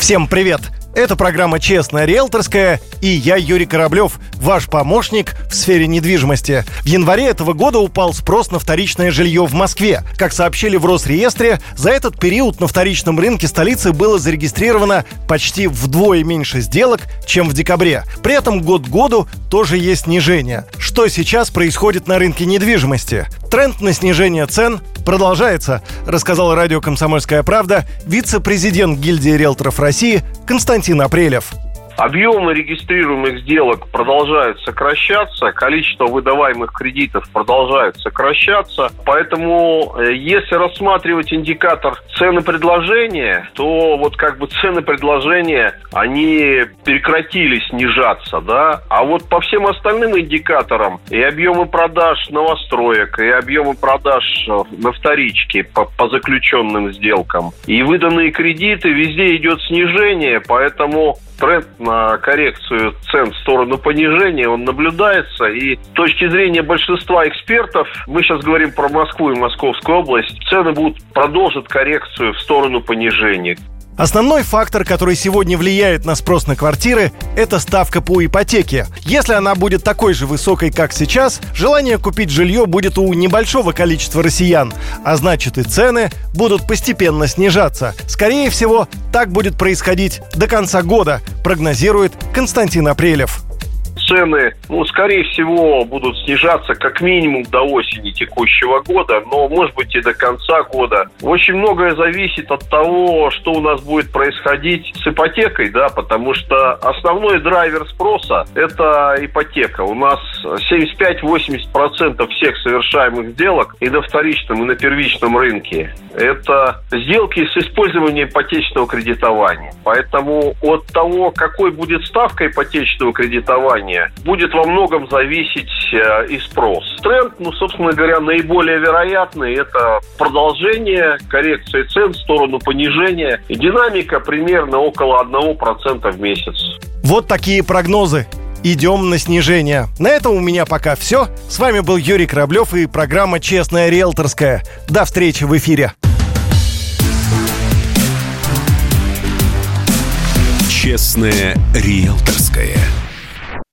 Всем привет! Это программа «Честная риэлторская» и я, Юрий Кораблев, ваш помощник в сфере недвижимости. В январе этого года упал спрос на вторичное жилье в Москве. Как сообщили в Росреестре, за этот период на вторичном рынке столицы было зарегистрировано почти вдвое меньше сделок, чем в декабре. При этом год к году тоже есть снижение. Что сейчас происходит на рынке недвижимости? Тренд на снижение цен продолжается, рассказал радио «Комсомольская правда» вице-президент гильдии риэлторов России Константин Апрелев. Объемы регистрируемых сделок продолжают сокращаться, количество выдаваемых кредитов продолжает сокращаться. Поэтому, э, если рассматривать индикатор цены предложения, то вот как бы цены предложения, они прекратили снижаться, да. А вот по всем остальным индикаторам и объемы продаж новостроек, и объемы продаж э, на вторичке по, по заключенным сделкам, и выданные кредиты, везде идет снижение, поэтому тренд на коррекцию цен в сторону понижения, он наблюдается. И с точки зрения большинства экспертов, мы сейчас говорим про Москву и Московскую область, цены будут продолжить коррекцию в сторону понижения. Основной фактор, который сегодня влияет на спрос на квартиры, это ставка по ипотеке. Если она будет такой же высокой, как сейчас, желание купить жилье будет у небольшого количества россиян, а значит и цены будут постепенно снижаться. Скорее всего, так будет происходить до конца года, прогнозирует Константин Апрелев цены, ну, скорее всего, будут снижаться как минимум до осени текущего года, но, может быть, и до конца года. Очень многое зависит от того, что у нас будет происходить с ипотекой, да, потому что основной драйвер спроса – это ипотека. У нас 75-80% всех совершаемых сделок и на вторичном, и на первичном рынке – это сделки с использованием ипотечного кредитования. Поэтому от того, какой будет ставка ипотечного кредитования, будет во многом зависеть э, и спрос. Тренд, ну, собственно говоря, наиболее вероятный – это продолжение коррекции цен в сторону понижения. И динамика примерно около 1% в месяц. Вот такие прогнозы. Идем на снижение. На этом у меня пока все. С вами был Юрий Кораблев и программа «Честная риэлторская». До встречи в эфире. «Честная риэлторская».